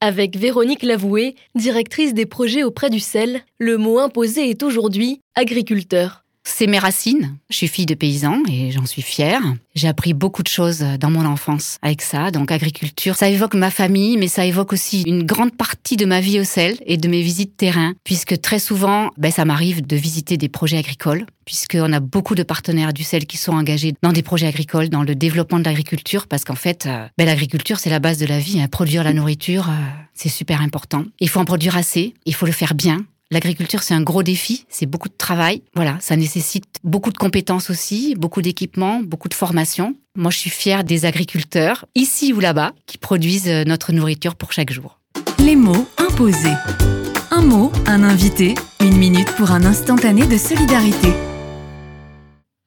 Avec Véronique Lavoué, directrice des projets auprès du sel, le mot imposé est aujourd'hui agriculteur. C'est mes racines. Je suis fille de paysan et j'en suis fière. J'ai appris beaucoup de choses dans mon enfance avec ça. Donc agriculture, ça évoque ma famille, mais ça évoque aussi une grande partie de ma vie au sel et de mes visites terrain, puisque très souvent, ben, ça m'arrive de visiter des projets agricoles, puisqu'on a beaucoup de partenaires du sel qui sont engagés dans des projets agricoles, dans le développement de l'agriculture, parce qu'en fait, euh, ben, l'agriculture, c'est la base de la vie. Hein. Produire la nourriture, euh, c'est super important. Il faut en produire assez, il faut le faire bien, L'agriculture, c'est un gros défi, c'est beaucoup de travail. Voilà, ça nécessite beaucoup de compétences aussi, beaucoup d'équipements, beaucoup de formation. Moi, je suis fière des agriculteurs, ici ou là-bas, qui produisent euh, notre nourriture pour chaque jour. Les mots imposés. Un mot, un invité, une minute pour un instantané de solidarité.